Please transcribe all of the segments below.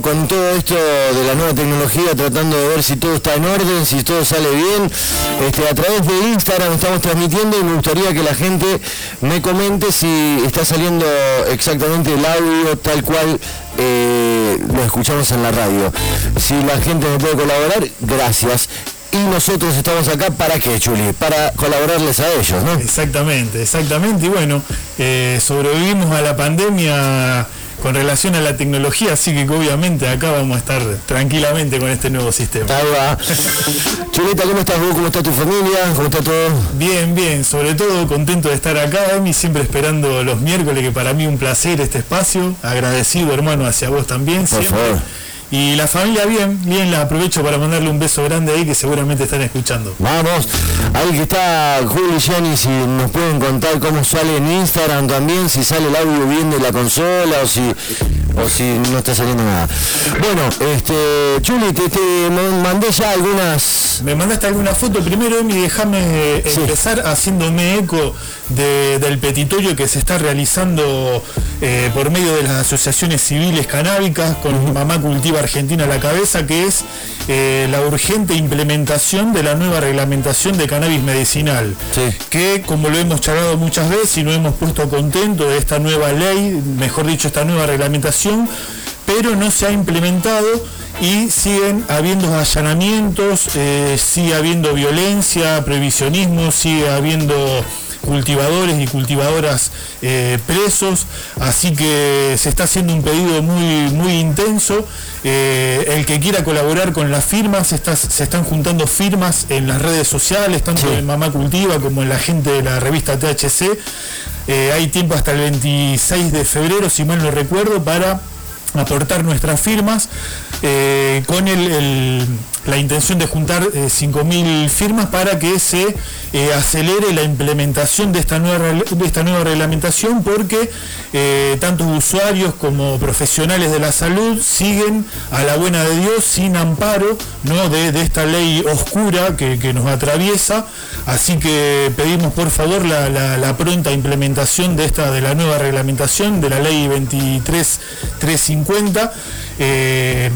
Con todo esto de la nueva tecnología, tratando de ver si todo está en orden, si todo sale bien. Este, a través de Instagram estamos transmitiendo y me gustaría que la gente me comente si está saliendo exactamente el audio tal cual eh, lo escuchamos en la radio. Si la gente me puede colaborar, gracias. Y nosotros estamos acá para qué, Chuli? Para colaborarles a ellos, ¿no? Exactamente, exactamente. Y bueno, eh, sobrevivimos a la pandemia con relación a la tecnología, así que obviamente acá vamos a estar tranquilamente con este nuevo sistema. Ahí. Chulita, ¿cómo estás vos? ¿Cómo está tu familia? ¿Cómo está todo? Bien, bien, sobre todo contento de estar acá, Emi, siempre esperando los miércoles, que para mí un placer este espacio, agradecido hermano hacia vos también. Por siempre. favor. Y la familia bien, bien, la aprovecho para mandarle un beso grande ahí que seguramente están escuchando. Vamos, ahí que está Juli y Jenny, si nos pueden contar cómo sale en Instagram también, si sale el audio bien de la consola o si o si no está saliendo nada. Bueno, este Chuli, te, te mandé ya algunas Me mandaste alguna foto. Primero, Emi, déjame eh, Sí. empezar haciéndome eco de- del petitorio que se está realizando eh, por medio de las asociaciones civiles canábicas con Mamá Cultiva Argentina a la cabeza, que es eh, la urgente implementación de la nueva reglamentación de cannabis medicinal. Sí. Que, como lo hemos charlado muchas veces y nos hemos puesto contentos de esta nueva ley, mejor dicho, esta nueva reglamentación, pero no se ha implementado y siguen habiendo allanamientos, eh, sigue habiendo violencia, previsionismo, sigue habiendo cultivadores y cultivadoras eh, presos, así que se está haciendo un pedido muy, muy intenso. Eh, el que quiera colaborar con las firmas, está- se están juntando firmas en las redes sociales, tanto Sí. en Mamá Cultiva como en la gente de la revista THC. Eh, hay tiempo hasta el 26 de febrero, si mal no recuerdo, para aportar nuestras firmas eh, con el- el- la intención de juntar eh, 5.000 firmas para que se eh, acelere la implementación de esta nueva, de esta nueva reglamentación porque eh, tantos usuarios como profesionales de la salud siguen a la buena de Dios sin amparo ¿no? de, de esta ley oscura que, que nos atraviesa así que pedimos por favor la, la- la pronta implementación de esta de la nueva reglamentación de la ley 23350 eh,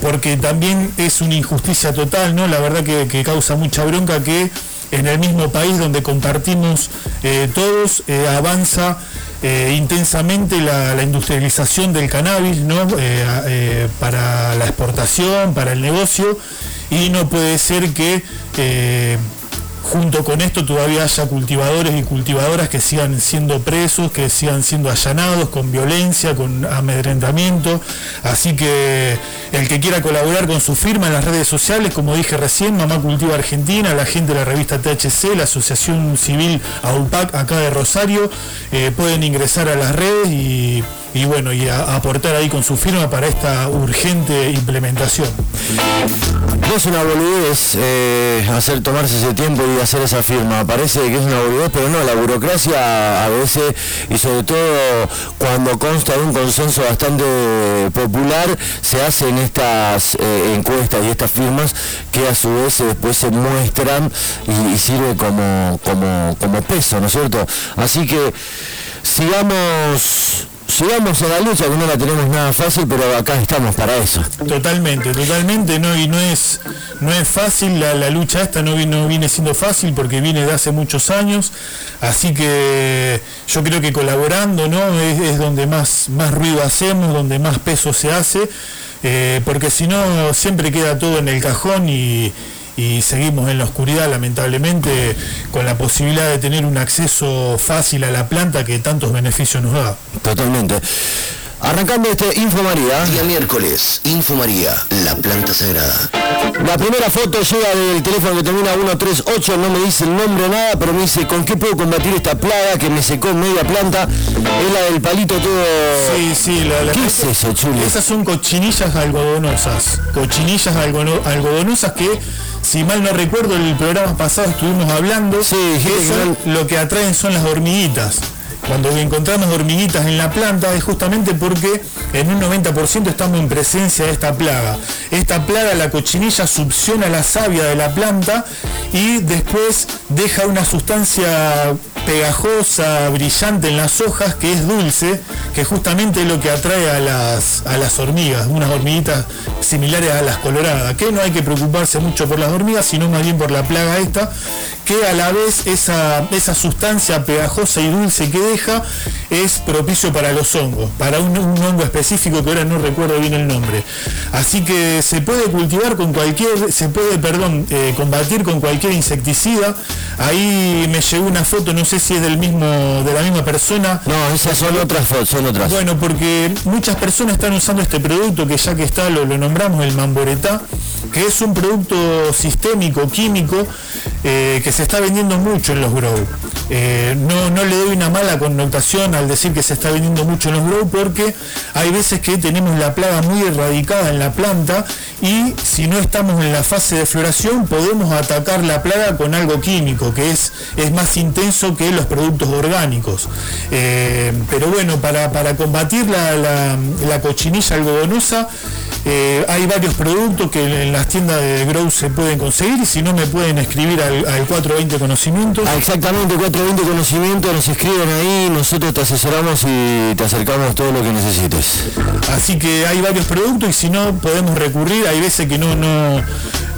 porque también es una injusticia total, ¿no? La verdad que, causa mucha bronca que en el mismo país donde compartimos eh, todos eh, avanza eh, intensamente la, la industrialización del cannabis, ¿no? Para la exportación, para el negocio, y no puede ser que junto con esto todavía haya cultivadores y cultivadoras que sigan siendo presos, que sigan siendo allanados con violencia, con amedrentamiento. Así que el que quiera colaborar con su firma en las redes sociales, como dije recién, Mamá Cultiva Argentina, la gente de la revista THC, la Asociación Civil AUPAC acá de Rosario, eh, pueden ingresar a las redes y, y bueno, y a- aportar ahí con su firma para esta urgente implementación. No es una boludez eh, hacer tomarse ese tiempo y hacer esa firma. Parece que es una boludez, pero no, la burocracia a veces, y sobre todo cuando consta de un consenso bastante popular, se hacen estas eh, encuestas y estas firmas que a su vez eh, después se muestran y, y sirve como, como, como peso, ¿no es cierto? Así que sigamos... Sigamos en la lucha, que no la tenemos nada fácil, pero acá estamos para eso. Totalmente, totalmente, no, y no es, no es fácil, la, lucha esta no, vi- no viene siendo fácil porque viene de hace muchos años, así que yo creo que colaborando ¿no? es, es donde más, más ruido hacemos, donde más peso se hace, eh, porque si no siempre queda todo en el cajón y, y seguimos en la oscuridad, lamentablemente, con la posibilidad de tener un acceso fácil a la planta que tantos beneficios nos da. Totalmente. Arrancando este Info María. Día miércoles, Info María, la planta sagrada. La primera foto llega del teléfono que termina 138, no me dice el nombre nada, pero me dice con qué puedo combatir esta plaga que me secó media planta. Es la del palito todo. Sí, sí, la, la ¿Qué es eso, Chuli? Esas son cochinillas algodonosas. Cochinillas algodonosas que, si mal no recuerdo, el programa pasado estuvimos hablando. Sí, que dijiste que son- lo que atraen son las hormiguitas. Cuando encontramos hormiguitas en la planta es justamente porque en un 90% estamos en presencia de esta plaga. Esta plaga, la cochinilla, succiona la savia de la planta y después deja una sustancia pegajosa, brillante en las hojas, que es dulce, que justamente es lo que atrae a las, a las hormigas, unas hormiguitas similares a las coloradas, que no hay que preocuparse mucho por las hormigas, sino más bien por la plaga esta, que a la vez esa, esa sustancia pegajosa y dulce que deja es propicio para los hongos, para un, un hongo específico que ahora no recuerdo bien el nombre. Así que se puede cultivar con cualquier, se puede, perdón, eh, combatir con cualquier insecticida. Ahí me llegó una foto, no sé si es del mismo, de la misma persona, No, esas son otras fotos, son otras. bueno, porque muchas personas están usando este producto que ya que está, lo, lo nombramos, el Mamboretá, que es un producto sistémico, químico, eh, que se está vendiendo mucho en los grow. Eh, no, no le doy una mala connotación al decir que se está vendiendo mucho en los grow porque hay veces que tenemos la plaga muy erradicada en la planta y si no estamos en la fase de floración podemos atacar la plaga con algo químico que es, es más intenso que los productos orgánicos. Eh, pero bueno, para, para combatir la, la- la cochinilla algodonosa hay varios productos que en las tiendas de Grow se pueden conseguir y si no me pueden escribir al, al 420 conocimientos. Ah, exactamente, 420 conocimiento, nos escriben ahí, nosotros te asesoramos y te acercamos todo lo que necesites. Así que hay varios productos y si no podemos recurrir, hay veces que no, no,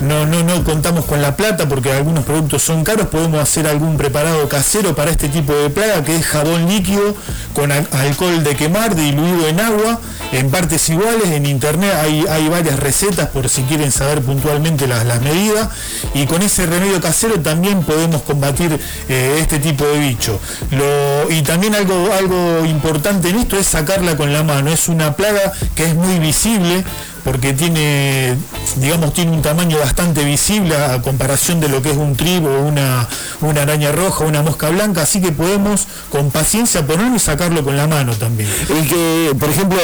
no, no, no contamos con la plata porque algunos productos son caros, podemos hacer algún preparado casero para este tipo de plaga que es jabón líquido con al- alcohol de quemar diluido en agua en partes iguales, en internet hay, hay varias recetas por si quieren saber puntualmente las, las medidas y con ese remedio casero también podemos combatir eh, este tipo de bicho. Y también algo, algo importante en esto es sacarla con la mano, es una plaga que es muy visible porque tiene, digamos, tiene un tamaño bastante visible a comparación de lo que es un tribo, una, una araña roja, una mosca blanca, así que podemos con paciencia ponerlo y sacarlo con la mano también. El que, por ejemplo,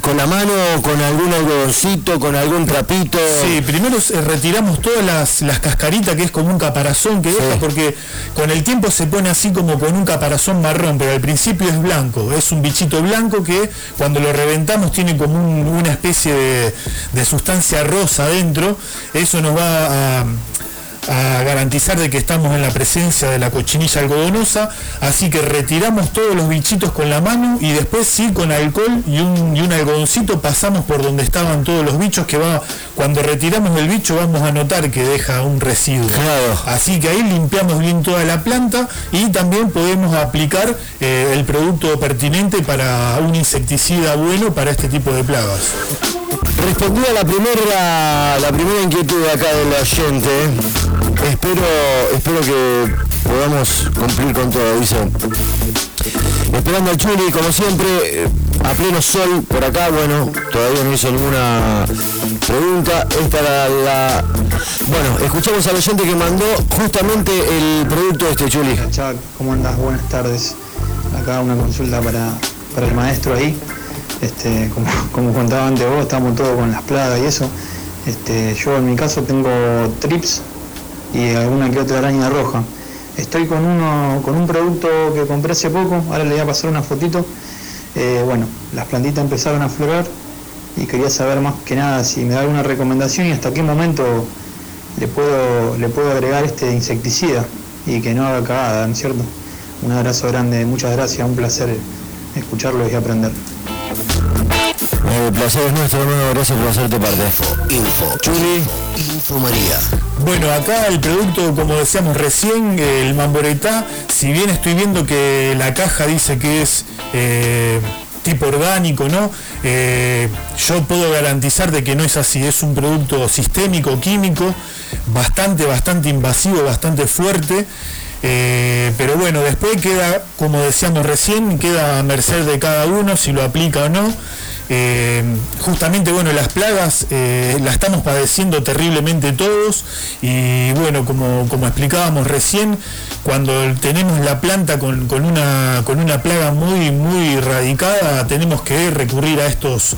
con la mano, con algún algodoncito, con algún trapito. Sí, primero eh, retiramos todas las, las cascaritas que es como un caparazón que deja Sí. porque con el tiempo se pone así como con un caparazón marrón, pero al principio es blanco, es un bichito blanco que cuando lo reventamos tiene como un- una especie de, de sustancia rosa adentro, eso nos va a a garantizar de que estamos en la presencia de la cochinilla algodonosa, así que retiramos todos los bichitos con la mano y después sí con alcohol y un, y un algodoncito pasamos por donde estaban todos los bichos que va, cuando retiramos el bicho vamos a notar que deja un residuo. Claro. Así que ahí limpiamos bien toda la planta y también podemos aplicar eh, el producto pertinente para un insecticida bueno para este tipo de plagas. Respondí a la primera, la primera inquietud acá del oyente. Espero, espero que podamos cumplir con todo, dice. Esperando al Chuli, como siempre, a pleno sol por acá, bueno, todavía no hizo ninguna pregunta. Esta la, la- Bueno, escuchamos al oyente que mandó justamente el producto este, Chuli. Chuck, ¿cómo andas? Buenas tardes. Acá una consulta para, para el maestro ahí. Este, como, contaba antes vos, estamos todos con las plagas y eso. Este, yo en mi caso tengo trips y alguna que otra araña roja. Estoy con uno, con un producto que compré hace poco, ahora le voy a pasar una fotito. Eh, bueno, las plantitas empezaron a florar y quería saber más que nada si me da alguna recomendación y hasta qué momento le puedo, le puedo agregar este insecticida y que no haga cagada, ¿no es cierto? Un abrazo grande, muchas gracias, un placer escucharlos y aprender. El placer es nuestro, hermano, gracias por hacerte parte. Info, Chuli, Info María. Bueno, acá el producto, como decíamos recién, el Mamboretá, si bien estoy viendo que la caja dice que es eh, tipo orgánico, ¿no? Eh, yo puedo garantizar de que no es así, es un producto sistémico, químico, bastante, bastante invasivo, bastante fuerte. Eh, pero bueno, después queda, como decíamos recién, queda a merced de cada uno si lo aplica o no. Eh, justamente, bueno, las plagas eh, las estamos padeciendo terriblemente todos y bueno, como, como explicábamos recién, cuando tenemos la planta con, una, con una plaga muy, muy radicada, tenemos que recurrir a estos,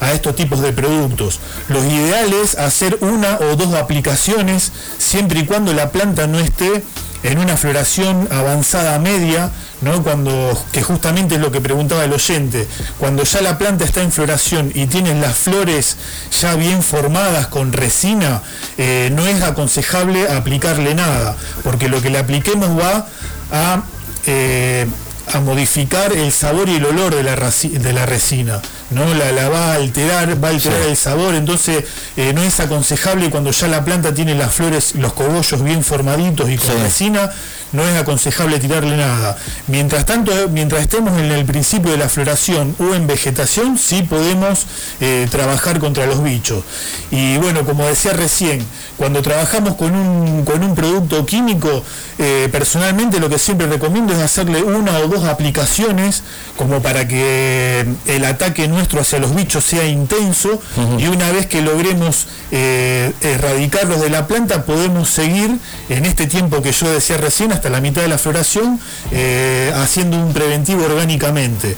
a estos tipos de productos. Lo ideal es hacer una o dos aplicaciones siempre y cuando la planta no esté en una floración avanzada media, ¿no? Cuando, que justamente es lo que preguntaba el oyente, cuando ya la planta está en floración y tienen las flores ya bien formadas con resina, eh, no es aconsejable aplicarle nada, porque lo que le apliquemos va a, eh, a modificar el sabor y el olor de la resina. ¿No? La, va a alterar, va a alterar el sabor, entonces eh, no es aconsejable cuando ya la planta tiene las flores, los cogollos bien formaditos y con resina, no es aconsejable tirarle nada. Mientras tanto, mientras estemos en el principio de la floración o en vegetación, sí podemos eh, trabajar contra los bichos. Y bueno, como decía recién, cuando trabajamos con un, con un producto químico, eh, personalmente lo que siempre recomiendo es hacerle una o dos aplicaciones como para que el ataque nuestro hacia los bichos sea intenso y una vez que logremos eh, erradicarlos de la planta podemos seguir en este tiempo que yo decía recién hasta la mitad de la floración eh, haciendo un preventivo orgánicamente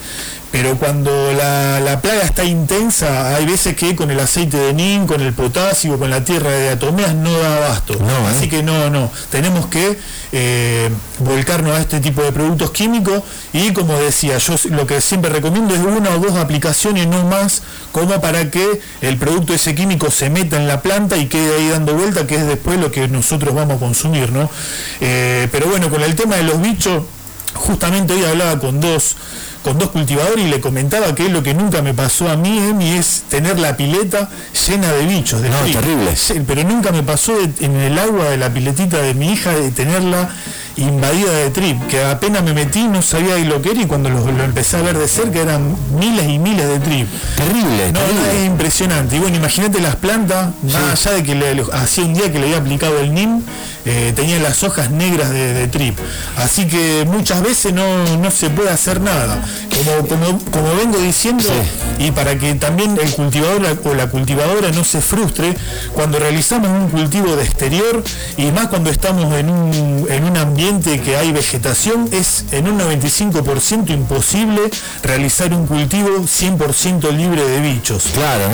pero cuando la, plaga está intensa, hay veces que con el aceite de NIN, con el potasio, con la tierra de atomeas no da abasto. ¿eh? Así que no, no, tenemos que eh, volcarnos a este tipo de productos químicos y como decía, yo lo que siempre recomiendo es una o dos aplicaciones, no más, como para que el producto ese químico se meta en la planta y quede ahí dando vuelta, que es después lo que nosotros vamos a consumir, ¿no? Eh, pero bueno, con el tema de los bichos, justamente hoy hablaba con dos con dos cultivadores y le comentaba que lo que nunca me pasó a mí, Emi, es tener la pileta llena de bichos. De no, terrible. Pero nunca me pasó en el agua de la piletita de mi hija de tenerla invadida de trip, que apenas me metí no sabía lo que era y cuando lo, empecé a ver de cerca eran miles y miles de trip. Terrible, no, es impresionante. Y bueno, imagínate las plantas, más allá de que le, hacía un día que le había aplicado el NIM, eh, tenía las hojas negras de, trip. Así que muchas veces no, se puede hacer nada. Como, como, vengo diciendo, y para que también el cultivador o la cultivadora no se frustre, cuando realizamos un cultivo de exterior y más cuando estamos en un, en un ambiente que hay vegetación, es en un 95% imposible realizar un cultivo 100% libre de bichos. Claro,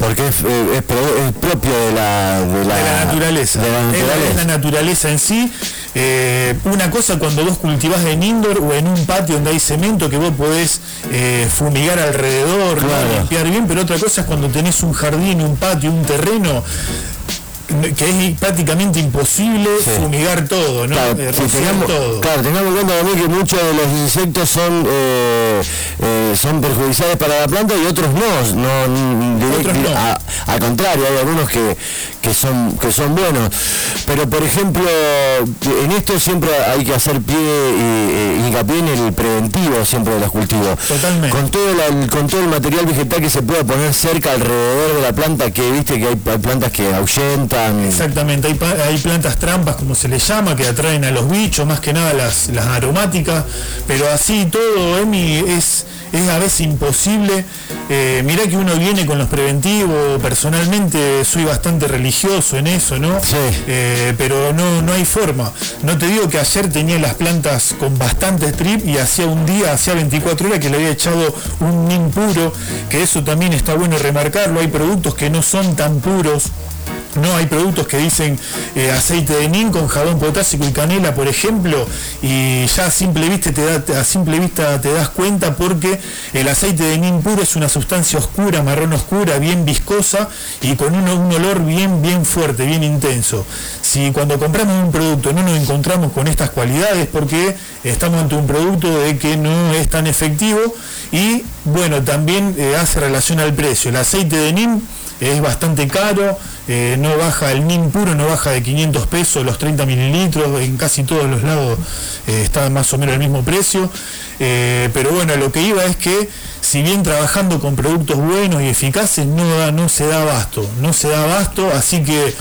porque es, eh, propio de la, de la, naturaleza. Es, la naturaleza en sí. Eh, una cosa cuando vos cultivás en indoor o en un patio donde hay cemento que vos podés eh, fumigar alrededor, limpiar bien, pero otra cosa es cuando tenés un jardín, un patio, un terreno que es prácticamente imposible fumigar todo, ¿no? Claro, eh, tengamos, todo. claro, tengamos en cuenta también que muchos de los insectos son eh, eh, son perjudiciales para la planta y otros no, no, otros no. Al contrario, hay algunos que, que son que son buenos. Pero por ejemplo, en esto siempre hay que hacer pie y, hincapié en el preventivo siempre de los cultivos. Totalmente. Con todo, con todo el material vegetal que se pueda poner cerca alrededor de la planta, que viste que hay plantas que ahuyentan Exactamente, hay, plantas trampas, como se les llama, que atraen a los bichos, más que nada las, aromáticas, pero así todo, Emi, es, es a veces imposible. Eh, mirá que uno viene con los preventivos, personalmente soy bastante religioso en eso, ¿no? Sí. Eh, pero no, no hay forma. No te digo que ayer tenía las plantas con bastante strip y hacía un día, hacía 24 horas que le había echado un nin puro, que eso también está bueno remarcarlo. Hay productos que no son tan puros no hay productos que dicen eh, aceite de nin con jabón potásico y canela, por ejemplo, y ya a simple vista te da, a simple vista te das cuenta porque el aceite de nin puro es una sustancia oscura, marrón oscura, bien viscosa y con un, olor bien, bien fuerte, bien intenso. Si cuando compramos un producto no nos encontramos con estas cualidades porque estamos ante un producto de que no es tan efectivo y bueno, también eh, hace relación al precio. El aceite de nin es bastante caro, eh, no baja el NIM puro, no baja de 500 pesos los 30 mililitros, en casi todos los lados eh, está más o menos el mismo precio, eh, pero bueno, lo que iba es que si bien trabajando con productos buenos y eficaces no, no se da abasto, no se da abasto, así que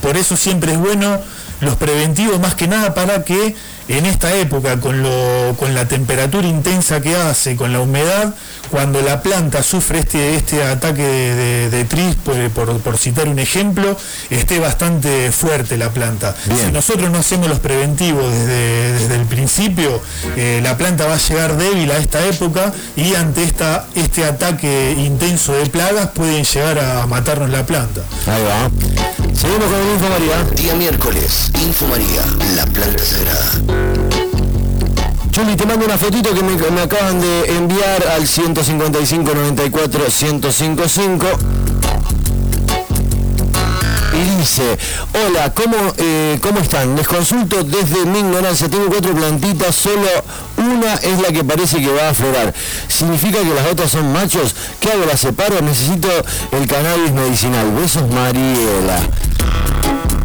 por eso siempre es bueno los preventivos más que nada para que en esta época, con, lo, con la temperatura intensa que hace, con la humedad, cuando la planta sufre este, este ataque de, de, tris, por, citar un ejemplo, esté bastante fuerte la planta. Si nosotros no hacemos los preventivos desde, desde el principio, eh, la planta va a llegar débil a esta época y ante esta, este ataque intenso de plagas pueden llegar a matarnos la planta. Ahí va. Seguimos con el Info María. Día miércoles, Info María, la planta sagrada. Juli, te mando una fotito que me, acaban de enviar al 155 94 1055 y dice, hola, ¿cómo, eh, ¿cómo están? Les consulto desde mi ignorancia, tengo cuatro plantitas, solo una es la que parece que va a aflorar. ¿Significa que las otras son machos? ¿Qué hago? ¿Las separo? Necesito el cannabis medicinal. Besos Mariela.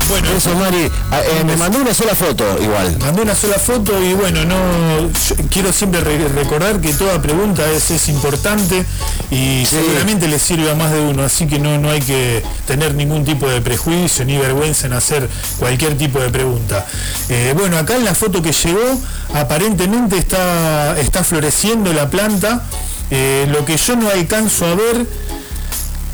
Bueno, eso Mari, ah, eh, me mandó una sola foto igual. Mandó una sola foto y bueno, no quiero siempre recordar que toda pregunta es, es importante y seguramente le sirve a más de uno, así que no, no hay que tener ningún tipo de prejuicio ni vergüenza en hacer cualquier tipo de pregunta. Eh, bueno, acá en la foto que llegó, aparentemente está, está floreciendo la planta. Eh, lo que yo no alcanzo a ver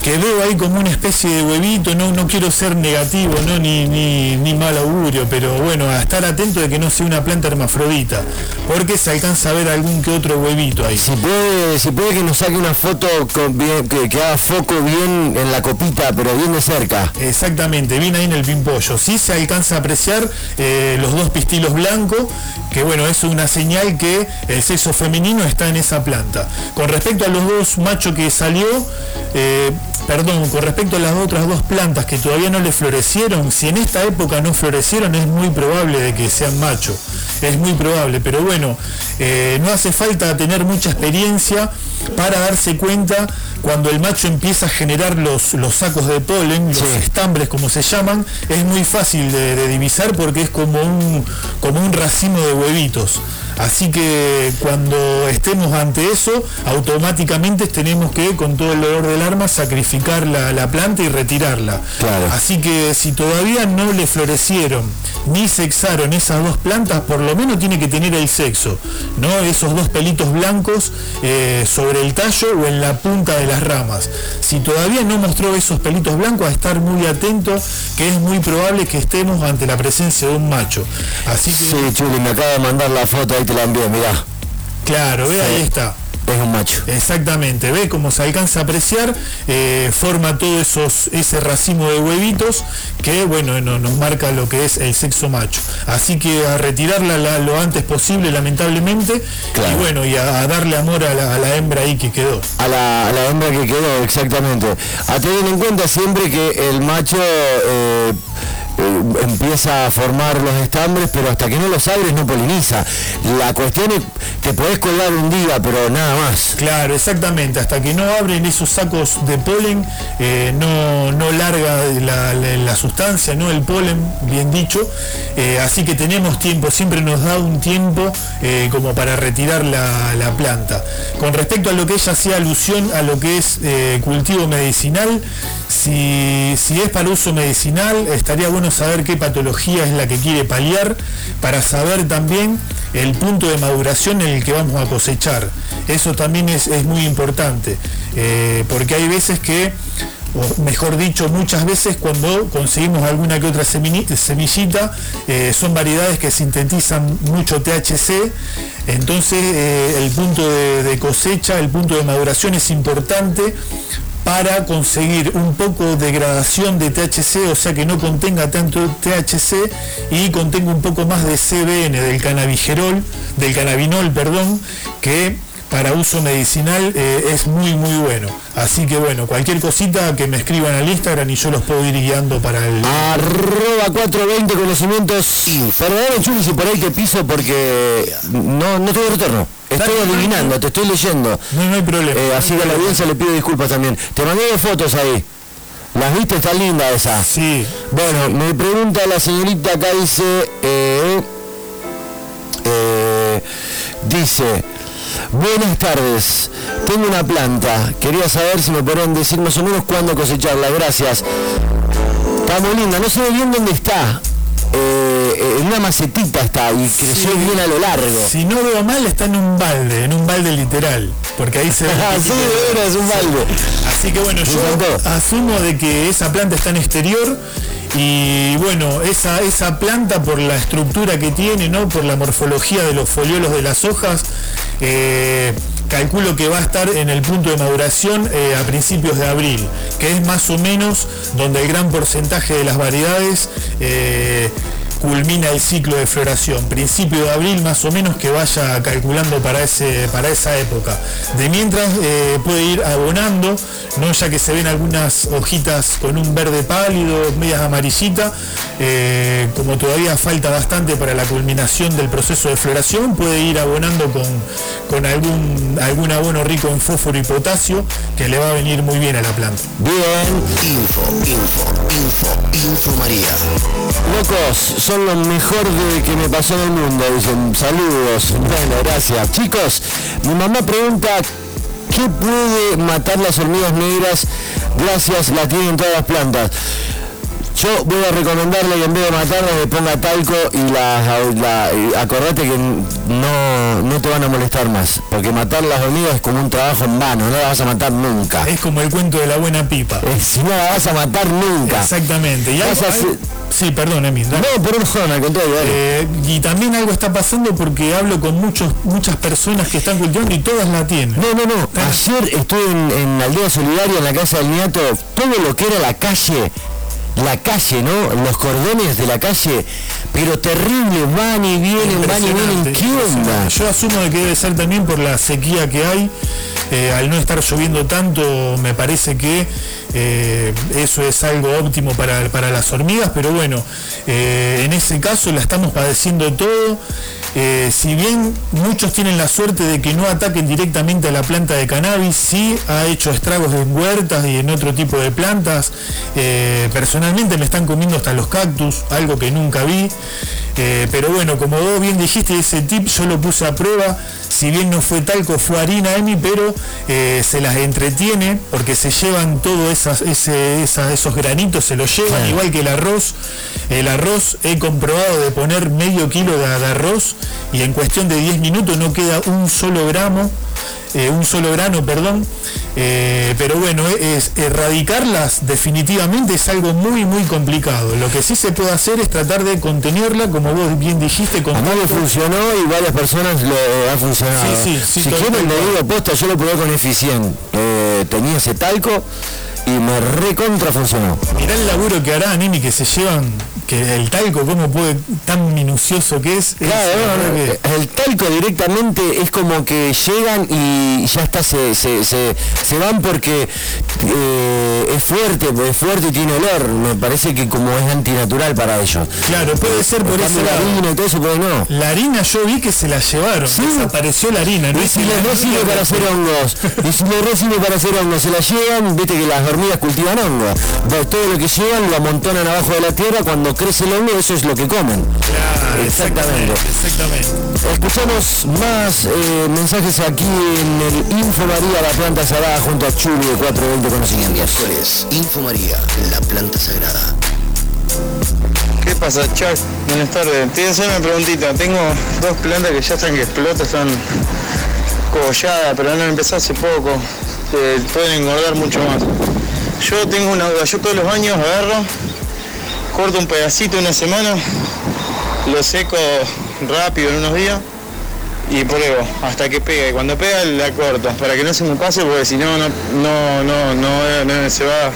que veo ahí como una especie de huevito, no, no quiero ser negativo, ¿no? ni, ni, mal augurio, pero bueno, a estar atento de que no sea una planta hermafrodita, porque se alcanza a ver algún que otro huevito ahí. Si puede, si puede que nos saque una foto con bien, que, haga foco bien en la copita, pero bien de cerca. Exactamente, bien ahí en el pimpollo. Sí se alcanza a apreciar eh, los dos pistilos blancos, que bueno, es una señal que el sexo femenino está en esa planta. Con respecto a los dos machos que salió, eh, Perdón, con respecto a las otras dos plantas que todavía no le florecieron, si en esta época no florecieron es muy probable de que sean machos, es muy probable, pero bueno, eh, no hace falta tener mucha experiencia para darse cuenta cuando el macho empieza a generar los, los sacos de polen, los estambres como se llaman, es muy fácil de, de, divisar porque es como un, como un racimo de huevitos. Así que cuando estemos ante eso, automáticamente tenemos que, con todo el dolor del arma, sacrificar la, planta y retirarla. Así que si todavía no le florecieron ni sexaron esas dos plantas, por lo menos tiene que tener el sexo, ¿no? Esos dos pelitos blancos eh, sobre el tallo o en la punta de las ramas. Si todavía no mostró esos pelitos blancos, a estar muy atento, que es muy probable que estemos ante la presencia de un macho. Así que... Sí, Chuli, me acaba de mandar la foto te la envío, mirá. Claro, ve, ahí está. Es un macho. Exactamente, ve cómo se alcanza a apreciar, eh, forma todo esos, ese racimo de huevitos que bueno, nos marca lo que es el sexo macho. Así que a retirarla lo antes posible, lamentablemente, y bueno, y a, darle amor a la, hembra ahí que quedó. A la, hembra que quedó, exactamente. A tener en cuenta siempre que el macho eh, empieza a formar los estambres, pero hasta que no los abres no poliniza. La cuestión es que podés colgar un día, pero nada más. Claro, exactamente. Hasta que no abren esos sacos de polen, eh, no, no, larga la, sustancia, no el polen, bien dicho. Eh, así que tenemos tiempo, siempre nos da un tiempo como para retirar la, planta. Con respecto a lo que ella hacía alusión a lo que es cultivo medicinal, si, es para uso medicinal, estaría bueno saber qué patología es la que quiere paliar, para saber también el punto de maduración en el que vamos a cosechar. Eso también es, muy importante, eh, porque hay veces que, o mejor dicho, muchas veces cuando conseguimos alguna que otra semillita, eh, son variedades que sintetizan mucho THC, entonces eh, el punto de cosecha, el punto de maduración es importante para conseguir un poco de gradación de THC, o sea que no contenga tanto THC y contenga un poco más de CBN, del cannabigerol, del cannabinol, perdón, que para uso medicinal eh, es muy muy bueno. Así que bueno, cualquier cosita que me escriban al Instagram y yo los puedo ir guiando para el... Arroba 420 conocimientos. Perdón, Chuli, si por ahí te piso porque no, no tengo retorno. Estoy adivinando, te estoy leyendo. No, hay problema. Eh, así que a la audiencia le pido disculpas también. Te mandé dos fotos ahí. ¿Las viste? Está linda esa. Sí. Bueno, me pregunta la señorita acá, dice... Eh, eh, dice... Buenas tardes, tengo una planta, quería saber si me podrían decir más o menos cuándo cosecharla, gracias. Está muy linda, no sé bien dónde está. Eh, en una macetita está y creció Sí. bien a lo largo. Si no veo mal, está en un balde, en un balde literal. Porque ahí se ve. Ah, sí, es un balde. Así que bueno, yo asumo de que esa planta está en exterior y bueno, esa, esa planta por la estructura que tiene, ¿no? por la morfología de los foliolos de las hojas, eh, calculo que va a estar en el punto de maduración eh, a principios de abril, que es más o menos donde el gran porcentaje de las variedades eh, culmina el ciclo de floración, principio de abril más o menos que vaya calculando para, ese, para esa época. De mientras eh, puede ir abonando, ¿no? ya que se ven algunas hojitas con un verde pálido, medias amarillitas, eh, como todavía falta bastante para la culminación del proceso de floración, puede ir abonando con, con algún, algún abono rico en fósforo y potasio que le va a venir muy bien a la planta. Bien, Info, info, info, info María. locos, son lo mejor de que me pasó en el mundo, dicen, saludos. Bueno, gracias. Chicos, mi mamá pregunta, ¿qué puede matar las hormigas negras? Gracias, la tienen todas las plantas. Yo voy a recomendarle que en vez de matarlas le ponga talco y la, la- y acordate que no, no te van a molestar más, porque matar las hormigas es como un trabajo en vano, no las vas a matar nunca. Es como el cuento de la buena pipa. Si no la vas a matar nunca. Exactamente. Y algo- a hacer- algo- sí, perdón, Emil. dale. No, por un favor, al contrario. Eh, y también algo está pasando porque hablo con muchos, muchas personas que están cultivando y todas la tienen. No, no, no. Ayer estuve en, en Aldea Solidaria, en la casa del Niato, todo lo que era la calle, la calle, ¿no? Los cordones de la calle, pero terrible, van y vienen, van y vienen. ¿Qué onda? Yo asumo de que debe ser también por la sequía que hay. eh, al no estar lloviendo tanto, me parece que eh, eso es algo óptimo para, para las hormigas, pero bueno, eh, en ese caso la estamos padeciendo todo. Eh, si bien muchos tienen la suerte de que no ataquen directamente a la planta de cannabis, sí ha hecho estragos en huertas y en otro tipo de plantas. Personalmente me están comiendo hasta los cactus, algo que nunca vi. Pero bueno, como vos bien dijiste, ese tip yo lo puse a prueba. Si bien no fue talco, fue harina, Emi, pero se las entretiene porque se llevan todos esas, ese- esa- esos granitos, se los llevan, igual que el arroz. El arroz he comprobado de poner medio kilo de, de arroz y en cuestión de 10 minutos no queda un solo gramo, eh, un solo grano, perdón. Eh, pero bueno, es, erradicarlas definitivamente es algo muy muy complicado. Lo que sí se puede hacer es tratar de contenerla, como vos bien dijiste, con A mí me funcionó y varias personas lo han funcionado. Sí, sí, sí, si quieren le digo posta, yo lo probé con Eficien. Eh, tenía ese talco y me recontra funcionó. Mirá el laburo que hará Nini que se llevan, que el talco, cómo puede, tan minucioso que es. Claro, no, no, que- el talco directamente es como que llegan y ya está, se, se, se, se van porque eh, es fuerte, es fuerte y tiene olor. Me parece que como es antinatural para ellos. Claro, puede ser por la harina y todo eso, pues no. La harina yo vi que se la llevaron, Sí. desapareció la harina. ¿no? Y si no sirve para hacer hongos, y si no sirve para hacer hongos, se la llevan, viste que las hormigas cultivan hongos. Todo lo que llevan lo amontonan abajo de la tierra, cuando crece el hongo, eso es lo que comen. Claro, Exactamente. Exactamente. Escuchamos más eh, mensajes aquí en el Info María, la planta sagrada, junto a Chuli de 420 Conocimientos. Miércoles, Info María, la planta sagrada. ¿Qué pasa, Chuck? Buenas tardes. Te voy a hacer una preguntita. Tengo dos plantas que ya están que explotan, están cogolladas, pero han empezado hace poco. Eh, pueden engordar mucho más. Yo tengo una duda. Yo todos los años agarro, corto un pedacito una semana, lo seco rápido en unos días y pruebo hasta que pega. Y cuando pega la corto, para que no se me pase, porque si no, no, no, no, no, no se va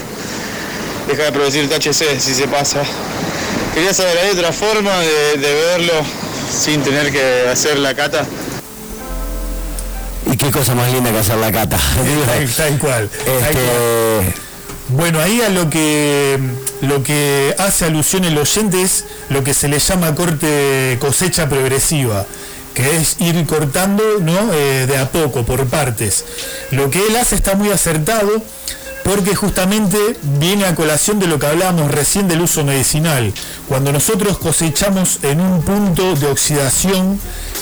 deja de producir THC si se pasa. Quería saber, ¿hay otra forma de, de verlo sin tener que hacer la cata? Y qué cosa más linda que hacer la cata. Tal, tal cual. tal cual. este, Bueno, ahí a lo que lo que hace alusión el oyente es lo que se le llama corte cosecha progresiva, que es ir cortando ¿no? Eh, de a poco, por partes. Lo que él hace está muy acertado, porque justamente viene a colación de lo que hablábamos recién del uso medicinal. Cuando nosotros cosechamos en un punto de oxidación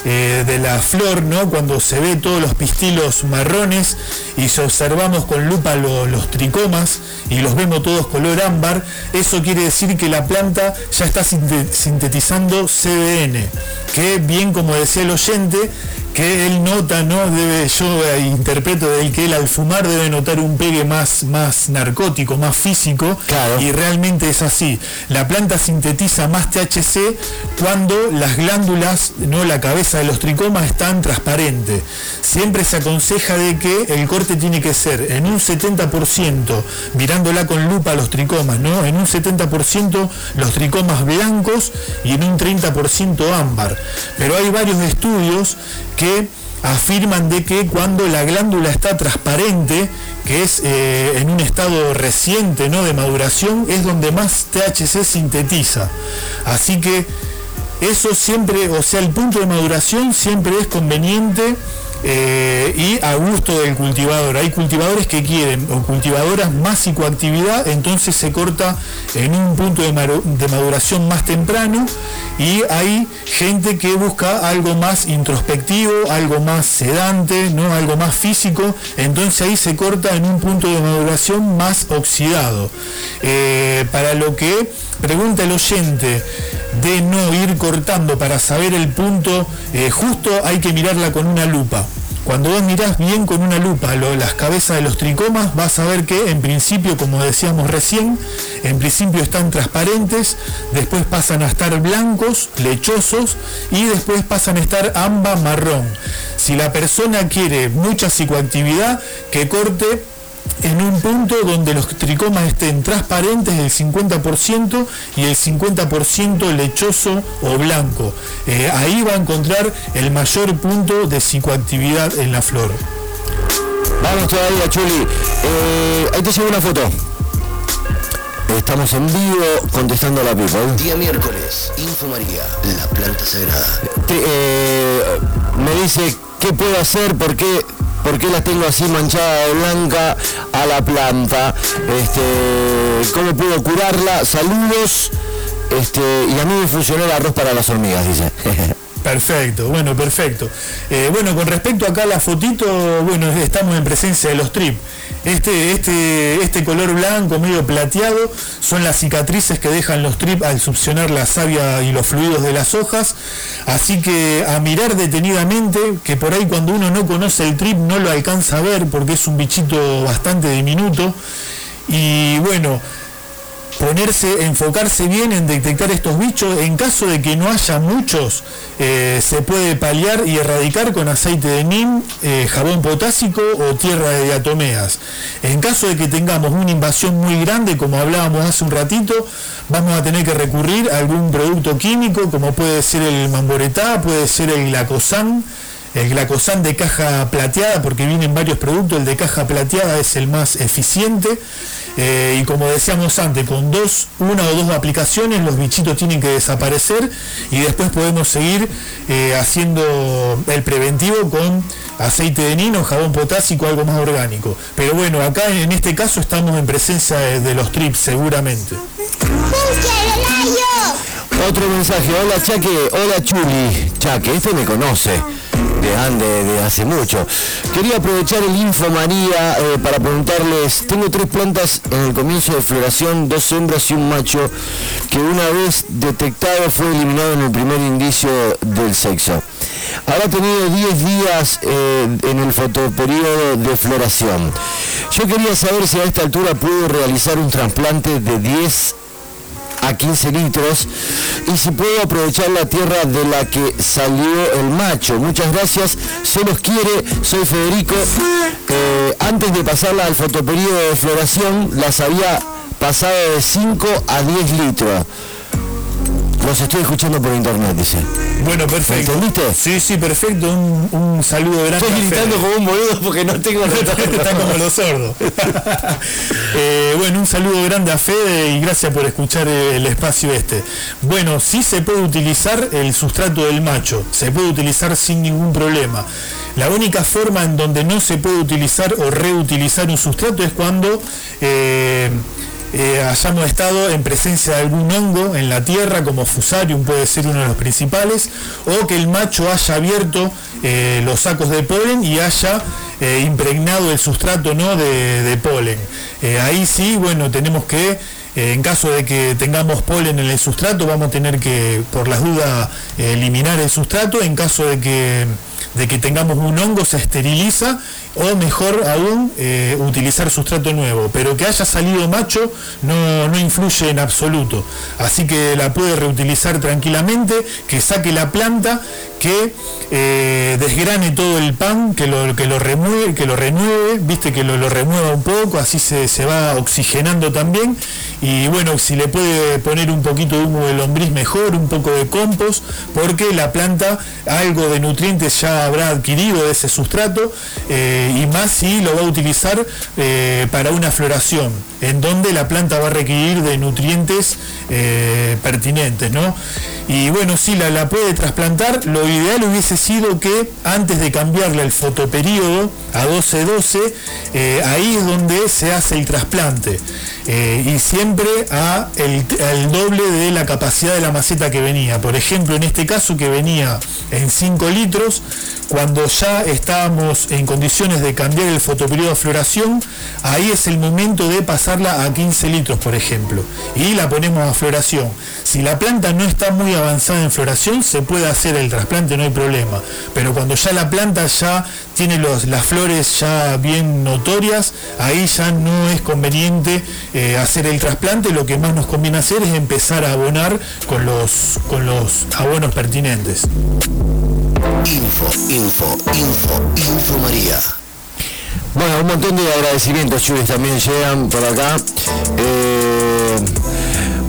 eh, de la flor, ¿no? cuando se ve todos los pistilos marrones y si observamos con lupa los tricomas y los vemos todos color ámbar, eso quiere decir que la planta ya está sintetizando CBN, que bien como decía el oyente, que él nota, ¿no? Debe, yo eh, interpreto de que él al fumar debe notar un pegue más, más narcótico, más físico, y realmente es así. La planta sintetiza más THC cuando las glándulas, no la cabeza de los tricomas están transparentes. Siempre se aconseja de que el corte tiene que ser en un 70%, mirándola con lupa los tricomas, ¿no? En un 70% los tricomas blancos y en un 30% ámbar. Pero hay varios estudios que afirman de que cuando la glándula está transparente, que es eh, en un estado reciente ¿no? de maduración, es donde más THC sintetiza. Así que eso siempre, o sea, el punto de maduración siempre es conveniente eh, y a gusto del cultivador. Hay cultivadores que quieren o cultivadoras más psicoactividad, entonces se corta en un punto de, maduración más temprano y hay gente que busca algo más introspectivo, algo más sedante, ¿no? algo más físico, entonces ahí se corta en un punto de maduración más oxidado. Eh, para lo que pregunta el oyente de no ir cortando para saber el punto eh, justo, hay que mirarla con una lupa. Cuando vos mirás bien con una lupa las cabezas de los tricomas, vas a ver que en principio, como decíamos recién, en principio están transparentes, después pasan a estar blancos, lechosos y después pasan a estar amba marrón. Si la persona quiere mucha psicoactividad, que corte en un punto donde los tricomas estén transparentes del 50% y el 50% lechoso o blanco. Eh, ahí va a encontrar el mayor punto de psicoactividad en la flor. Vamos todavía, Chuli. Eh, ahí te llevo una foto. Estamos en vivo contestando a la people. Día miércoles, Info María, la planta sagrada. Eh, me dice qué puedo hacer, por qué ¿Por qué las tengo así manchada de blanca a la planta? Este, ¿Cómo puedo curarla? Saludos. Este, y a mí me funcionó el arroz para las hormigas, dice. Perfecto, bueno, perfecto. Eh, bueno, con respecto acá a la fotito, bueno, estamos en presencia de los trip. Este, este, este color blanco, medio plateado, son las cicatrices que dejan los trip al succionar la savia y los fluidos de las hojas. Así que a mirar detenidamente, que por ahí cuando uno no conoce el trip no lo alcanza a ver porque es un bichito bastante diminuto. Y bueno, ponerse, enfocarse bien en detectar estos bichos. En caso de que no haya muchos, eh, se puede paliar y erradicar con aceite de NIM, eh, jabón potásico o tierra de diatomeas. En caso de que tengamos una invasión muy grande, como hablábamos hace un ratito, vamos a tener que recurrir a algún producto químico, como puede ser el mamboretá, puede ser el glacosan el glacosan de caja plateada, porque vienen varios productos, el de caja plateada es el más eficiente. Eh, y como decíamos antes, con dos, una o dos aplicaciones los bichitos tienen que desaparecer y después podemos seguir eh, haciendo el preventivo con aceite de nino, jabón potásico, algo más orgánico. Pero bueno, acá en este caso estamos en presencia de, los trips seguramente. Otro mensaje, hola Chaque, hola Chuli, Chaque, este me conoce de, de hace mucho. Quería aprovechar el Info María eh, para preguntarles, tengo tres plantas en el comienzo de floración, dos hembras y un macho, que una vez detectado fue eliminado en el primer indicio del sexo. Habrá tenido 10 días eh, en el fotoperiodo de floración. Yo quería saber si a esta altura puedo realizar un trasplante de 10 a 15 litros y si puedo aprovechar la tierra de la que salió el macho. Muchas gracias, se los quiere, soy Federico. Eh, antes de pasarla al fotoperiodo de floración, las había pasado de 5 a 10 litros. Los estoy escuchando por internet, dice. Bueno, perfecto. ¿Entendiste? Sí, sí, perfecto. Un, un saludo grande. Estoy gritando como un boludo porque no tengo Está como los sordos. Eh, bueno, un saludo grande a Fede y gracias por escuchar el espacio este. Bueno, sí se puede utilizar el sustrato del macho, se puede utilizar sin ningún problema. La única forma en donde no se puede utilizar o reutilizar un sustrato es cuando eh, eh, hayamos estado en presencia de algún hongo en la tierra, como fusarium puede ser uno de los principales, o que el macho haya abierto eh, los sacos de polen y haya eh, impregnado el sustrato ¿no? de, de polen. Eh, ahí sí, bueno, tenemos que, en caso de que tengamos polen en el sustrato, vamos a tener que, por las dudas, eliminar el sustrato. En caso de que, de que tengamos un hongo, se esteriliza o mejor aún eh, utilizar sustrato nuevo, pero que haya salido macho no, no influye en absoluto, así que la puede reutilizar tranquilamente, que saque la planta, que eh, desgrane todo el pan, que lo, que lo remueve, que lo renueve, viste que lo, remueva un poco, así se, se va oxigenando también, y bueno, si le puede poner un poquito de humo de lombriz mejor, un poco de compost, porque la planta algo de nutrientes ya habrá adquirido de ese sustrato, eh, y más si lo va a utilizar eh, para una floración, en donde la planta va a requerir de nutrientes pertinentes, ¿no? Y bueno, si la, la puede trasplantar, lo ideal hubiese sido que antes de cambiarle el fotoperíodo a 12-12, eh, ahí es donde se hace el trasplante. Eh, y siempre a el, al doble de la capacidad de la maceta que venía. Por ejemplo, en este caso que venía en 5 litros, cuando ya estábamos en condiciones de cambiar el fotoperiodo de floración, ahí es el momento de pasarla a 15 litros, por ejemplo, y la ponemos a floración. Si la planta no está muy avanzada en floración, se puede hacer el trasplante, no hay problema. Pero cuando ya la planta ya tiene los, las flores ya bien notorias, ahí ya no es conveniente eh, hacer el trasplante, lo que más nos conviene hacer es empezar a abonar con los, con los abonos pertinentes. Info, info, info, info María. Bueno, un montón de agradecimientos, Chules, también llegan por acá. Eh,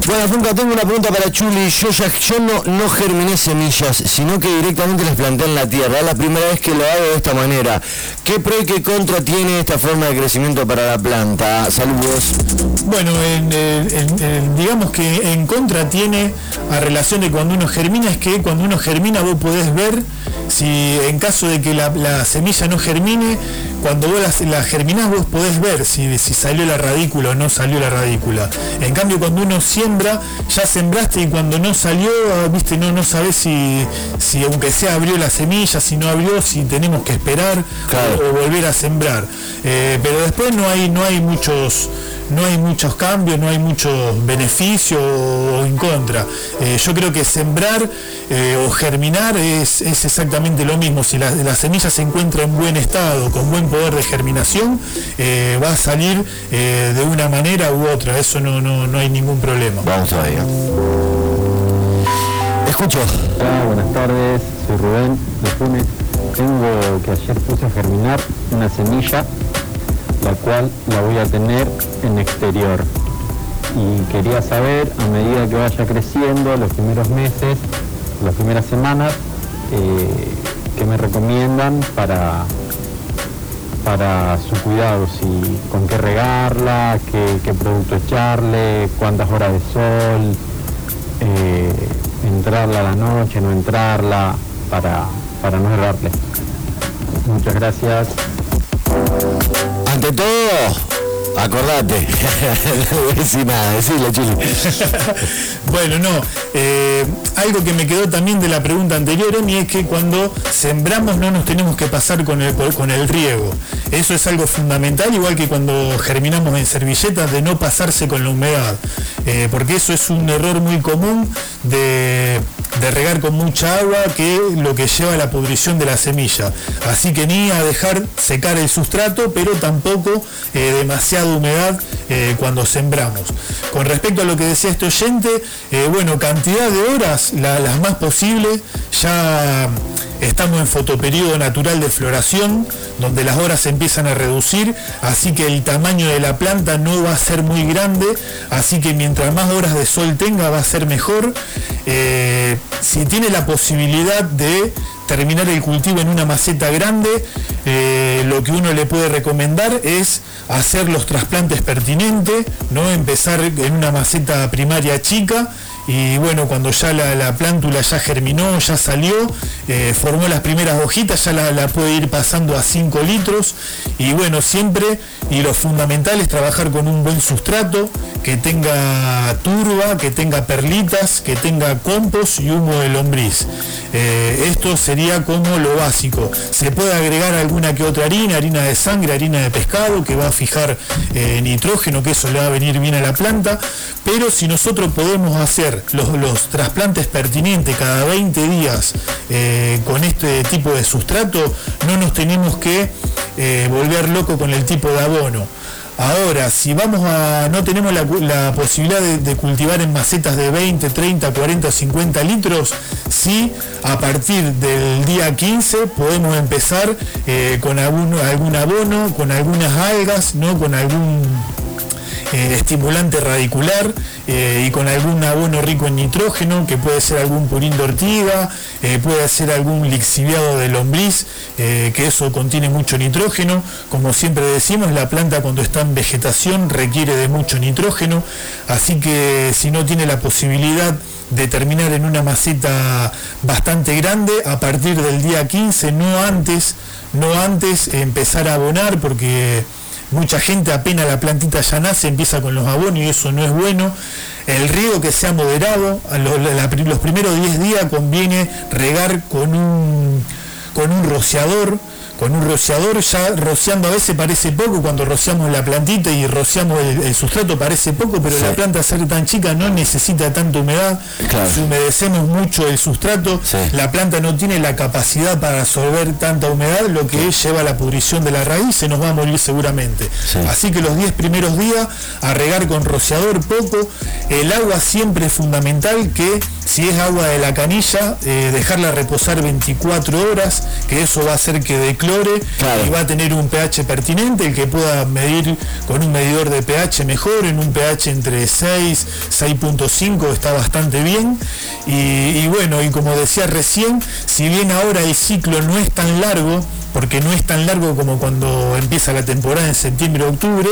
bueno, Funca, tengo una pregunta para Chuli. Yo, ya, no, no germiné semillas, sino que directamente las planté en la tierra. Es la primera vez que lo hago de esta manera. ¿Qué pro y qué contra tiene esta forma de crecimiento para la planta? Saludos. Bueno, en- en- en- en- digamos que en contra tiene a relación de cuando uno germina, es que cuando uno germina vos podés ver si en caso de que la semilla no germine, cuando vos la, la germinás vos podés ver si, si salió la radícula o no salió la radícula. En cambio cuando uno siembra, ya sembraste y cuando no salió, ah, viste, no, no sabés si, si aunque sea abrió la semilla, si no abrió, si tenemos que esperar Claro. o, o volver a sembrar. Eh, pero después no hay, no hay muchos no hay muchos cambios, no hay muchos beneficios o, en contra. Eh, yo creo que sembrar eh, o germinar es, es exactamente lo mismo. Si la, la semilla se encuentra en buen estado, con buen poder de germinación, eh, va a salir eh, de una manera u otra. Eso no, no, no hay ningún problema. Vamos a ver. Escucho. Hola, buenas tardes, soy Rubén de Funes. Tengo que ayer puse a germinar una semilla, la cual la voy a tener en exterior. Y quería saber, a medida que vaya creciendo, los primeros meses, las primeras semanas, eh, qué me recomiendan para, para su cuidado, si con qué regarla, qué, producto echarle, cuántas horas de sol, eh, entrarla a la noche, no entrarla, para, para no errarle. Muchas gracias. Ante todo, acordate. no decir nada, decirle, Chuli. Bueno, no. eh, algo que me quedó también de la pregunta anterior, Emi, es que cuando sembramos no nos tenemos que pasar con el, con el riego. Eso es algo fundamental, igual que cuando germinamos en servilletas, de no pasarse con la humedad. Eh, porque eso es un error muy común de, de regar con mucha agua, que lo que lleva a la pudrición de la semilla. Así que ni a dejar secar el sustrato, pero tampoco eh, demasiada humedad eh, cuando sembramos. Con respecto a lo que decía este oyente, eh, bueno, cantidad de horas, la- las más posibles, ya Estamos en fotoperiodo natural de floración, donde las horas se empiezan a reducir, así que el tamaño de la planta no va a ser muy grande, así que mientras más horas de sol tenga va a ser mejor. Eh, si tiene la posibilidad de terminar el cultivo en una maceta grande, eh, lo que uno le puede recomendar es hacer los trasplantes pertinentes, ¿no? empezar en una maceta primaria chica y bueno, cuando ya la, plántula ya germinó, ya salió, eh, formó las primeras hojitas, ya la, puede ir pasando a 5 litros y bueno, siempre y lo fundamental es trabajar con un buen sustrato, que tenga turba, que tenga perlitas, que tenga compost y humo de lombriz. Eh, esto sería como lo básico. Se puede agregar alguna que otra harina, harina de sangre, harina de pescado, que va a fijar eh, nitrógeno, que eso le va a venir bien a la planta, pero si nosotros podemos hacer los, trasplantes pertinentes cada 20 días eh, con este tipo de sustrato, no nos tenemos que eh, volver loco con el tipo de abono. Ahora, si vamos a, no tenemos la, posibilidad de, cultivar en macetas de 20, 30, 40, 50 litros, sí, a partir del día 15 podemos empezar eh, con algún, algún abono, con algunas algas, ¿no? con algún eh, estimulante radicular eh, y con algún abono rico en nitrógeno, que puede ser algún purín de ortiga, eh, puede ser algún lixiviado de lombriz, que eso contiene mucho nitrógeno. Como siempre decimos, la planta cuando está en vegetación requiere de mucho nitrógeno, así que si no tiene la posibilidad de terminar en una maceta bastante grande, a partir del día 15, no antes, no antes empezar a abonar porque Mucha gente apenas la plantita ya nace, empieza con los abonos y eso no es bueno. El riego que sea moderado, los primeros 10 días conviene regar con un, con un rociador con un rociador, ya rociando a veces parece poco, cuando rociamos la plantita y rociamos el, sustrato parece poco, pero la planta ser tan chica no necesita tanta humedad, si humedecemos mucho el sustrato, la planta no tiene la capacidad para absorber tanta humedad, lo que lleva a la pudrición de la raíz, se nos va a morir seguramente. Así que los 10 primeros días a regar con rociador poco, el agua siempre es fundamental que si es agua de la canilla, eh, dejarla reposar 24 horas, que eso va a hacer que y va a tener un pH pertinente, el que pueda medir con un medidor de pH mejor, en un pH entre 6, 6.5 está bastante bien. y bueno, y como decía recién, si bien ahora el ciclo no es tan largo, porque no es tan largo como cuando empieza la temporada en septiembre o octubre,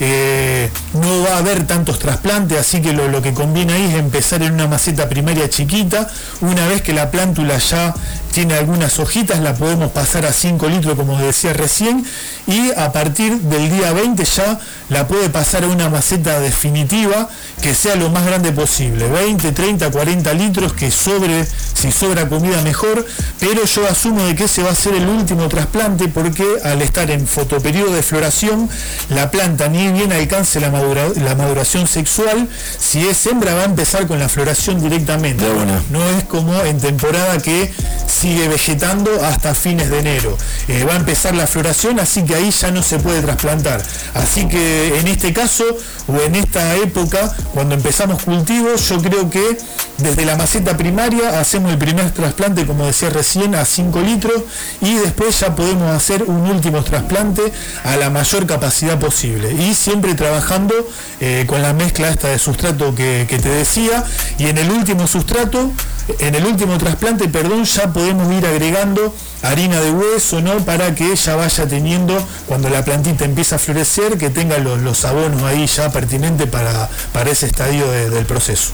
eh, no va a haber tantos trasplantes, así que lo, que conviene ahí es empezar en una maceta primaria chiquita, una vez que la plántula ya tiene algunas hojitas, la podemos pasar a 5 litros como decía recién, y a partir del día 20 ya la puede pasar a una maceta definitiva que sea lo más grande posible, 20, 30, 40 litros, que sobre, si sobra comida mejor, pero yo asumo de que ese va a ser el último trasplante porque al estar en fotoperiodo de floración, la planta ni bien alcance la, la maduración sexual, si es hembra va a empezar con la floración directamente. No es como en temporada que sigue vegetando hasta fines de enero. Eh, va a empezar la floración, así que ahí ya no se puede trasplantar. Así que en este caso o en esta época, cuando empezamos cultivos, yo creo que desde la maceta primaria hacemos el primer trasplante, como decía recién, a 5 litros y después ya podemos hacer un último trasplante a la mayor capacidad posible. Y siempre trabajando eh, con la mezcla esta de sustrato que, te decía y en el último sustrato en el último trasplante, perdón, ya podemos ir agregando harina de hueso, ¿no? Para que ella vaya teniendo, cuando la plantita empieza a florecer, que tenga los, abonos ahí ya pertinentes para, para ese estadio del proceso.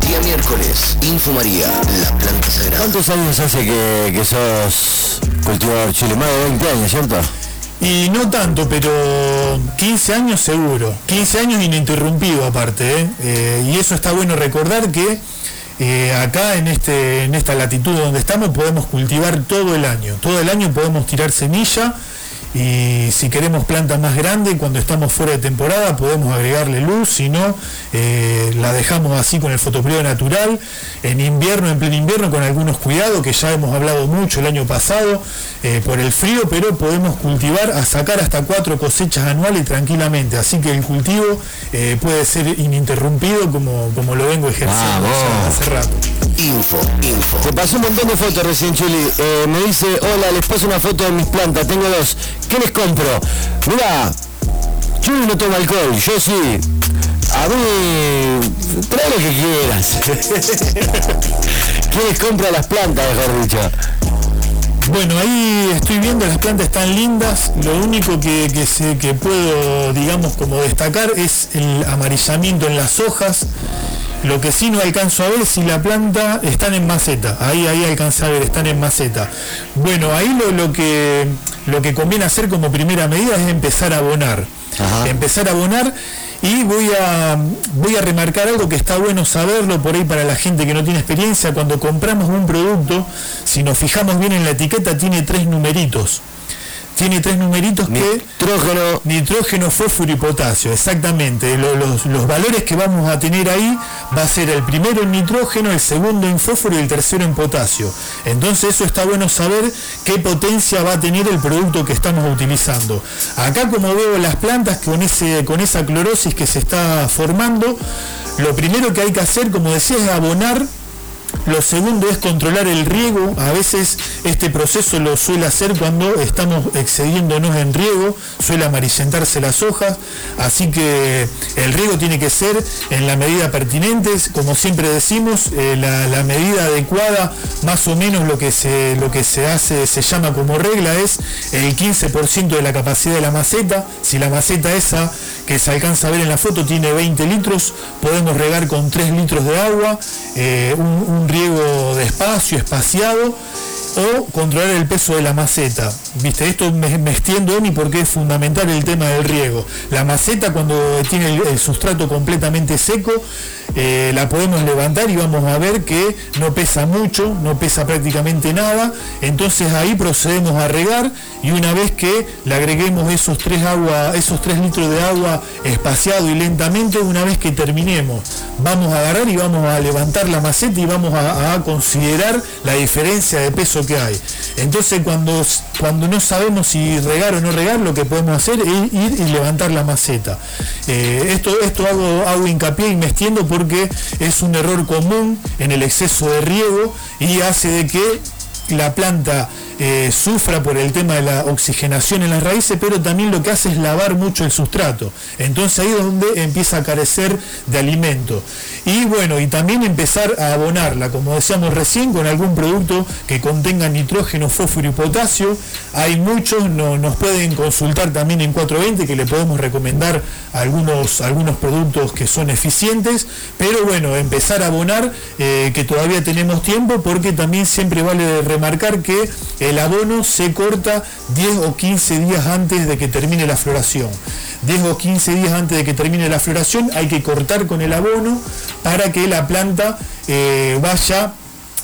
Día miércoles, Info María, la planta sagrada. ¿Cuántos años hace que, que sos cultivador chile? Más de 20 años, ¿cierto? Y no tanto, pero 15 años seguro. 15 años ininterrumpido aparte. ¿eh? Eh, y eso está bueno recordar que eh, acá en, este, en esta latitud donde estamos podemos cultivar todo el año. Todo el año podemos tirar semilla y si queremos plantas más grandes, cuando estamos fuera de temporada podemos agregarle luz, si no, eh, la dejamos así con el fotoperiodo natural, en invierno, en pleno invierno, con algunos cuidados que ya hemos hablado mucho el año pasado eh, por el frío, pero podemos cultivar a sacar hasta cuatro cosechas anuales tranquilamente, así que el cultivo eh, puede ser ininterrumpido como, como lo vengo ejerciendo hace rato. Info, info. Te pasó un montón de fotos recién, Chuli. Eh, me dice, hola, les paso una foto de mis plantas, tengo dos. ¿Qué les compro? Mira, Chuli no toma alcohol, yo sí. A mí, trae lo que quieras. ¿Quién les compra las plantas, mejor dicho? Bueno, ahí estoy viendo, las plantas están lindas. Lo único que, que, sé, que puedo, digamos, como destacar es el amarillamiento en las hojas. Lo que sí no alcanzo a ver es si la planta están en maceta. Ahí, ahí alcanza a ver, están en maceta. Bueno, ahí lo, lo, que, lo que conviene hacer como primera medida es empezar a abonar. Ajá. Empezar a abonar y voy a, voy a remarcar algo que está bueno saberlo por ahí para la gente que no tiene experiencia. Cuando compramos un producto, si nos fijamos bien en la etiqueta, tiene tres numeritos. Tiene tres numeritos que... Nitrógeno. Nitrógeno, fósforo y potasio, exactamente. Lo- Los, los valores que vamos a tener ahí va a ser el primero en nitrógeno, el segundo en fósforo y el tercero en potasio. Entonces eso está bueno saber qué potencia va a tener el producto que estamos utilizando. Acá como veo las plantas con, ese, con esa clorosis que se está formando, lo primero que hay que hacer, como decía, es abonar lo segundo es controlar el riego. A veces este proceso lo suele hacer cuando estamos excediéndonos en riego, suele amarillentarse las hojas, así que el riego tiene que ser en la medida pertinente, como siempre decimos, eh, la, medida adecuada, más o menos lo que se, lo que se hace, se llama como regla, es el 15% de la capacidad de la maceta. Si la maceta esa que se alcanza a ver en la foto tiene 20 litros, podemos regar con 3 litros de agua, eh, un, un riego despacio, espaciado, o controlar el peso de la maceta. Viste, esto me, me extiendo Emi porque es fundamental el tema del riego. La maceta cuando tiene el, sustrato completamente seco, eh, la podemos levantar y vamos a ver que no pesa mucho, no pesa prácticamente nada. Entonces ahí procedemos a regar y una vez que le agreguemos esos 3, agua, esos 3 litros de agua espaciado y lentamente, una vez que terminemos, vamos a agarrar y vamos a levantar la maceta y vamos a considerar la diferencia de peso que hay. Entonces cuando, cuando no sabemos si regar o no regar, lo que podemos hacer es ir y levantar la maceta. Eh, esto esto hago, hago hincapié y me extiendo porque es un error común en el exceso de riego y hace de que la planta eh, sufra por el tema de la oxigenación en las raíces, pero también lo que hace es lavar mucho el sustrato. Entonces ahí es donde empieza a carecer de alimento. Y bueno, y también empezar a abonarla, como decíamos recién, con algún producto que contenga nitrógeno, fósforo y potasio. Hay muchos, no- nos pueden consultar también en 420 que le podemos recomendar algunos, algunos productos que son eficientes, pero bueno, empezar a abonar, eh, que todavía tenemos tiempo, porque también siempre vale remarcar que el abono se corta 10 o 15 días antes de que termine la floración. 10 o 15 días antes de que termine la floración hay que cortar con el abono para que la planta eh, vaya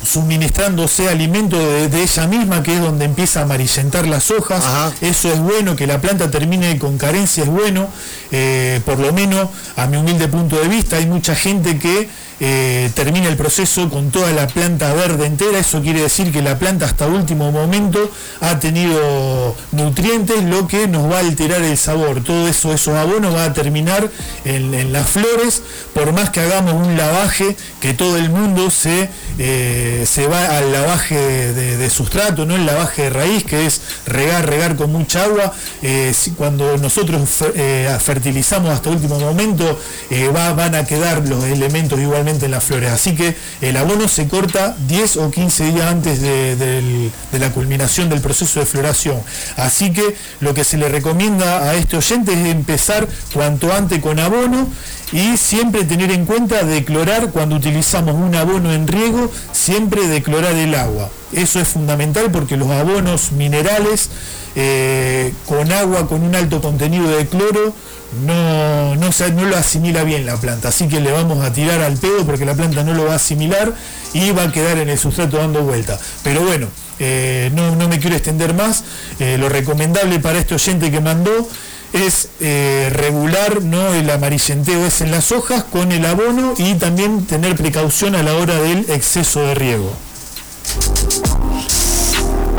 suministrándose alimento de, de ella misma, que es donde empieza a amarillentar las hojas. Ajá. Eso es bueno, que la planta termine con carencia es bueno, eh, por lo menos a mi humilde punto de vista, hay mucha gente que eh, termina el proceso con toda la planta verde entera, eso quiere decir que la planta hasta último momento ha tenido nutrientes, lo que nos va a alterar el sabor. Todo eso, esos abonos va a terminar en, las flores, por más que hagamos un lavaje, que todo el mundo se, eh, se va al lavaje de, sustrato, no el lavaje de raíz, que es regar, regar con mucha agua. Eh, cuando nosotros fer- fertilizamos hasta último momento, va- van a quedar los elementos igualmente en las flores. Así que el abono se corta 10 o 15 días antes de, de la culminación del proceso de floración. Así que lo que se le recomienda a este oyente es empezar cuanto antes con abono y siempre tener en cuenta declorar cuando utilizamos un abono en riego, siempre declorar el agua. Eso es fundamental porque los abonos minerales eh, con agua con un alto contenido de cloro no, no, no lo asimila bien la planta, así que le vamos a tirar al pedo porque la planta no lo va a asimilar y va a quedar en el sustrato dando vuelta. Pero bueno, eh, no, no me quiero extender más, eh, lo recomendable para este oyente que mandó es regular ¿no? el amarillenteo es en las hojas con el abono y también tener precaución a la hora del exceso de riego.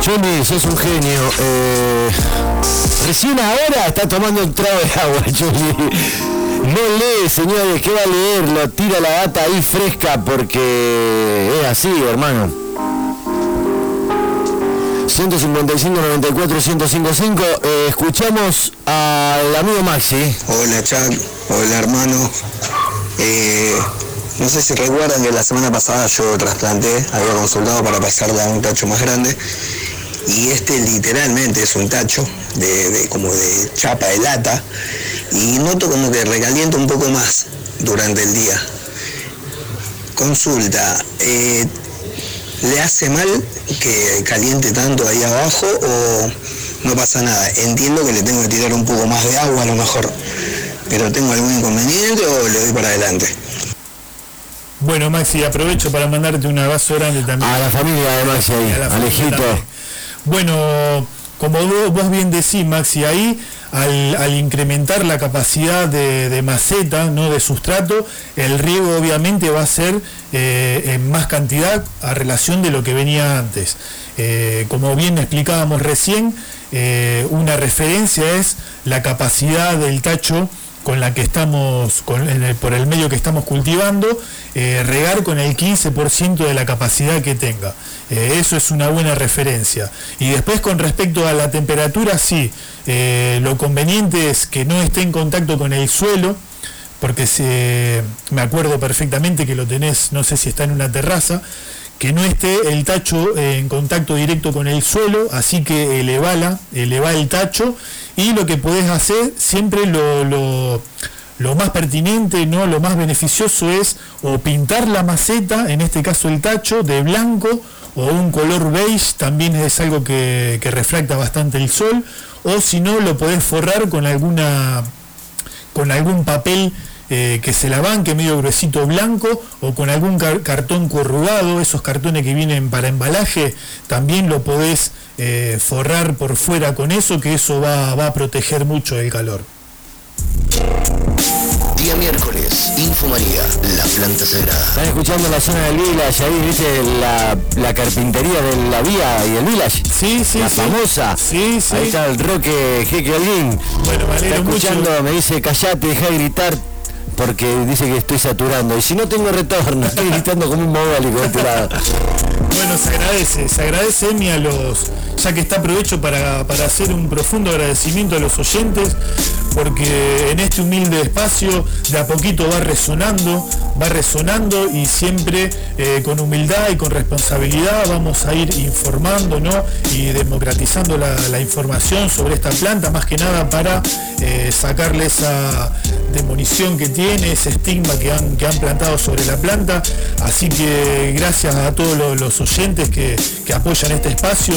Johnny, sos un genio. Eh, recién ahora está tomando un trago de agua, Johnny. No lee, señores, ¿qué va a leer? Lo tira la data ahí fresca porque es así, hermano. 155 94 1055 eh, escuchamos al amigo Maxi. Hola Chuck, hola hermano. Eh, no sé si recuerdan que la semana pasada yo trasplanté, había consultado para pasarle a un tacho más grande y este literalmente es un tacho de, de- como de chapa de lata y noto como que recalienta un poco más durante el día. Consulta, eh, ¿le hace mal que caliente tanto ahí abajo o no pasa nada? Entiendo que le tengo que tirar un poco más de agua a lo mejor, pero ¿tengo algún inconveniente o le doy para adelante? Bueno, Maxi, aprovecho para mandarte un abrazo grande también. A la familia de Maxi Alejito. Bueno, como vos, bien decís, Maxi, ahí al, al incrementar la capacidad de, de maceta, no de sustrato, el riego obviamente va a ser eh, en más cantidad a relación de lo que venía antes. Eh, como bien explicábamos recién, eh, una referencia es la capacidad del tacho con la que estamos, con- el- por el medio que estamos cultivando, eh, regar con el 15% de la capacidad que tenga. Eh, eso es una buena referencia. Y después con respecto a la temperatura, sí, eh, lo conveniente es que no esté en contacto con el suelo, porque se, me acuerdo perfectamente que lo tenés, no sé si está en una terraza, que no esté el tacho eh, en contacto directo con el suelo, así que elevala, eleva el tacho y lo que podés hacer siempre lo, lo- lo más pertinente, ¿no? lo más beneficioso es o pintar la maceta, en este caso el tacho, de blanco o un color beige, también es algo que, que refracta bastante el sol, o si no lo podés forrar con alguna con algún papel eh, que se la banque medio gruesito blanco o con algún car- cartón corrugado, esos cartones que vienen para embalaje, también lo podés eh, forrar por fuera con eso, que eso va, va a proteger mucho el calor. Día miércoles, Info María, la planta sagrada. Están escuchando la zona del Village, ahí viste la, la carpintería de la vía y el Village. Sí, sí, la sí. famosa. Sí, sí. Ahí está el Roque Jeque Holguín. Bueno, me Está mucho. escuchando, me dice, callate, deja de gritar porque dice que estoy saturando. Y si no tengo retorno, estoy gritando como un mogólico de este lado. Bueno, se agradece, se agradece Emi a los, ya que está aprovecho para, para hacer un profundo agradecimiento a los oyentes, porque en este humilde espacio de a poquito va resonando, va resonando y siempre eh, con humildad y con responsabilidad vamos a ir informando ¿no? y democratizando la, información sobre esta planta, más que nada para eh, sacarle esa demolición que tiene, ese estigma que han, que han plantado sobre la planta. Así que gracias a todos los, los oyentes que, apoyan este espacio,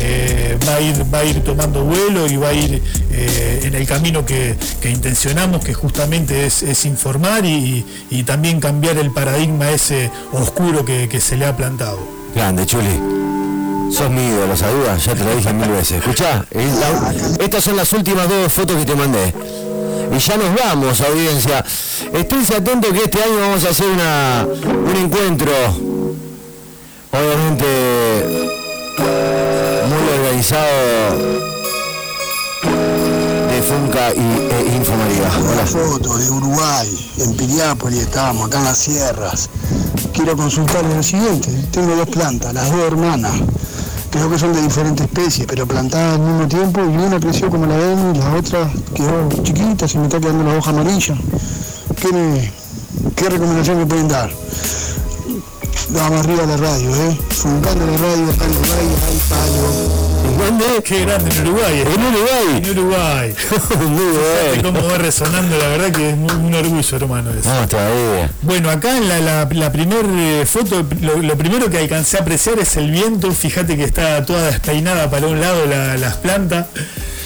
eh, va, a ir, va a ir tomando vuelo y va a ir eh, en el camino que, intencionamos, que justamente es, informar y, también cambiar el paradigma ese oscuro que, se le ha plantado. Grande, Chuli. Sos mi ídolo, ¿sabías? Ya te lo dije mil veces. Escuchá, es la- estas son las últimas dos fotos que te mandé. Y ya nos vamos, audiencia. Esténse atentos que este año vamos a hacer una, un encuentro, obviamente muy organizado de Funca y e Info María. Una Hola. foto de Uruguay, en Piriápolis estábamos, acá en las sierras. Quiero consultarles lo siguiente, tengo dos plantas, las dos hermanas, creo que son de diferentes especies, pero plantadas al mismo tiempo y una creció como la ven y la otra quedó chiquita, se me está quedando la hoja amarilla. ¿Qué, qué recomendación me pueden dar? Vamos arriba de la radio, ¿eh? Funcando la radio acá en Uruguay, hay palo. ¿Dónde? Qué grande en Uruguay. ¿eh? En Uruguay. En Uruguay. Bueno. cómo va resonando, la verdad que es un orgullo, hermano. eso. Vamos todavía. Bueno, acá en la, la, la primera foto, lo, lo primero que alcancé a apreciar es el viento. Fíjate que está toda despeinada para un lado la- las plantas.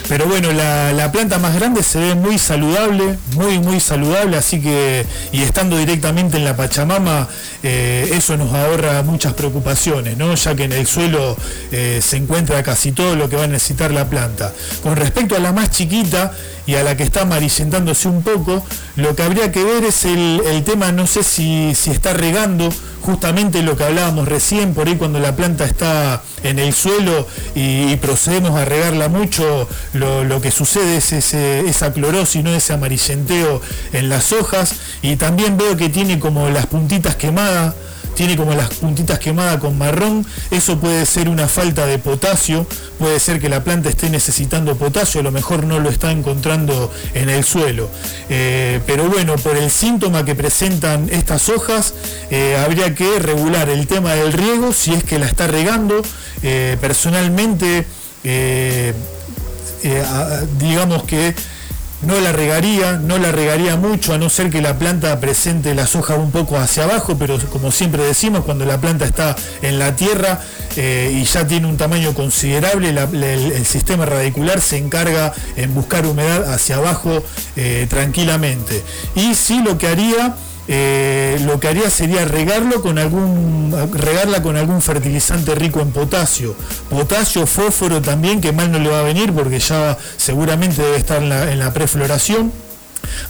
Pero bueno, la, la planta más grande se ve muy saludable, muy, muy saludable. Así que, y estando directamente en la Pachamama, eh, eso nos ahorra muchas preocupaciones, ¿no? Ya que en el suelo eh, se encuentra casi todo lo que va a necesitar la planta. Con respecto a la más chiquita, y a la que está amarillentándose un poco, lo que habría que ver es el, tema, no sé si, si, está regando justamente lo que hablábamos recién, por ahí cuando la planta está en el suelo y, procedemos a regarla mucho, lo, que sucede es esa clorosis, ¿no? ese amarillenteo en las hojas, y también veo que tiene como las puntitas quemadas tiene como las puntitas quemadas con marrón, eso puede ser una falta de potasio, puede ser que la planta esté necesitando potasio, a lo mejor no lo está encontrando en el suelo. Eh, pero bueno, por el síntoma que presentan estas hojas, eh, habría que regular el tema del riego si es que la está regando. Eh, personalmente, digamos que no la regaría, no la regaría mucho, a no ser que la planta presente las hojas un poco hacia abajo, pero como siempre decimos, cuando la planta está en la tierra eh, y ya tiene un tamaño considerable, el, sistema radicular se encarga en buscar humedad hacia abajo eh, tranquilamente. Y sí lo que haría eh, lo que haría sería regarlo con algún, regarla con algún fertilizante rico en potasio. Potasio, fósforo también, que mal no le va a venir porque ya seguramente debe estar en la, prefloración.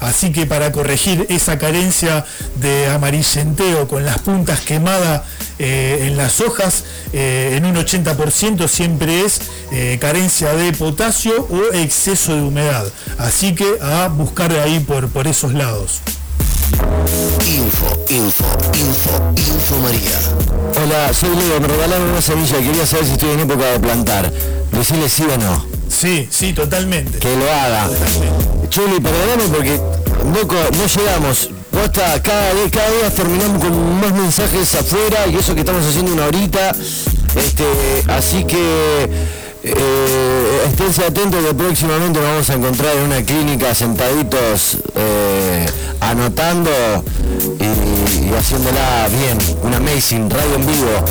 Así que para corregir esa carencia de amarillenteo con las puntas quemadas eh, en las hojas, eh, en un 80% siempre es carencia de potasio o exceso de humedad. Así que a buscar ahí por, por esos lados. Info, info, info, info María. Hola, soy Leo, me regalaron una semilla y quería saber si estoy en época de plantar. Decirle sí o no. Sí, sí, totalmente. Que lo haga. Chuli, perdóname porque loco, no llegamos. cada vez, cada día terminamos con más mensajes afuera y eso que estamos haciendo una horita. Este, así que eh, esténse atentos que próximamente nos vamos a encontrar en una clínica sentaditos eh, anotando y, haciéndola bien, un amazing, radio en vivo.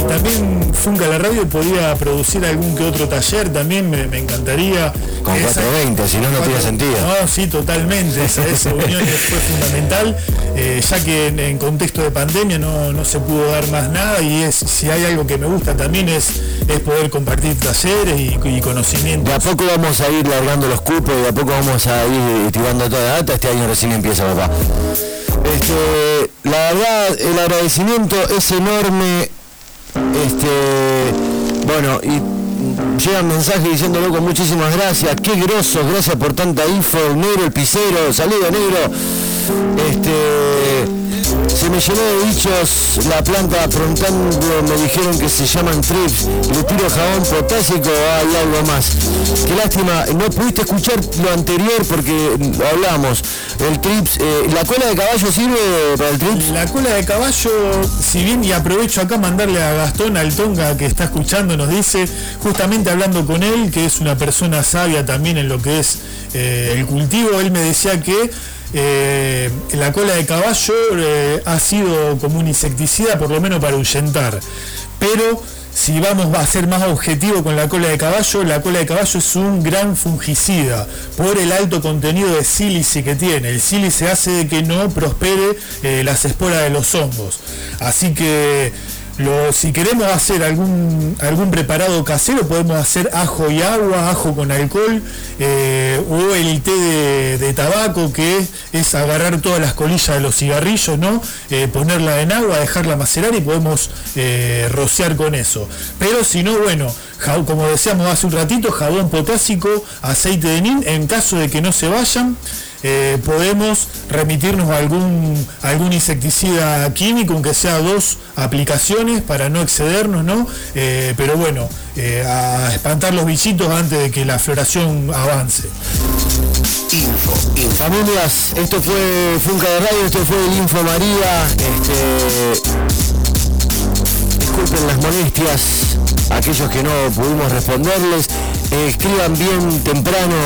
y también Funca la radio podría producir algún que otro taller, también me, encantaría. Con 420, si no, no tiene sentido. No, sí, totalmente, esa, unión fue fundamental, eh, ya que en, contexto de pandemia no, se pudo dar más nada y es si hay algo que me gusta también es, es poder compartir talleres y, y conocimientos. De a poco vamos a ir largando los cupos, de a poco vamos a ir tirando toda la data, este año recién empieza papá. Este, la verdad, el agradecimiento es enorme. Este, bueno, y llegan mensajes diciéndolo con muchísimas gracias. Qué grosos, gracias por tanta info. Negro, el pisero, saludo negro. Este se me llenó de bichos la planta afrontando, me dijeron que se llaman trips, le tiro jabón potásico hay algo más. Qué lástima, no pudiste escuchar lo anterior porque hablamos. El trips, eh, ¿la cola de caballo sirve para el trips? La cola de caballo, si bien y aprovecho acá mandarle a Gastón Altonga que está escuchando, nos dice, justamente hablando con él, que es una persona sabia también en lo que es eh, el cultivo, él me decía que eh, la cola de caballo eh, ha sido como un insecticida, por lo menos para ahuyentar. Pero si vamos a ser más objetivo con la cola de caballo, la cola de caballo es un gran fungicida por el alto contenido de sílice que tiene. El sílice hace de que no prospere eh, las esporas de los hongos. Así que si queremos hacer algún, algún preparado casero, podemos hacer ajo y agua, ajo con alcohol, eh, o el té de, tabaco, que es, agarrar todas las colillas de los cigarrillos, ¿no? Eh, ponerla en agua, dejarla macerar y podemos eh, rociar con eso. Pero si no, bueno, como decíamos hace un ratito, jabón potásico, aceite de nin, en caso de que no se vayan. Eh, podemos remitirnos a algún, algún insecticida químico, aunque sea dos aplicaciones para no excedernos, ¿no? Eh, pero bueno, eh, a espantar los bichitos antes de que la floración avance. Info, Familias, esto fue Funca de Radio, esto fue el Info María. Este, disculpen las molestias, aquellos que no pudimos responderles, escriban bien temprano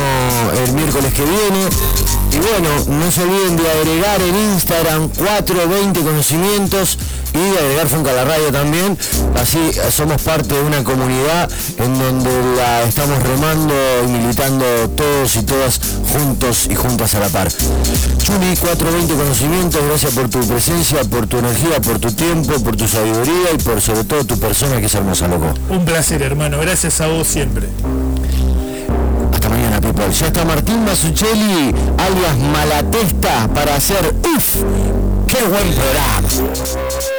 el miércoles que viene. Y bueno, no se olviden de agregar en Instagram 420 conocimientos y de agregar Funca a la radio también. Así somos parte de una comunidad en donde la estamos remando y militando todos y todas juntos y juntas a la par. Chuli 420 conocimientos, gracias por tu presencia, por tu energía, por tu tiempo, por tu sabiduría y por sobre todo tu persona que es hermosa, loco. Un placer, hermano. Gracias a vos siempre. Ya está Martín Masuccelli, alias Malatesta, para hacer UF. ¡Qué buen programa!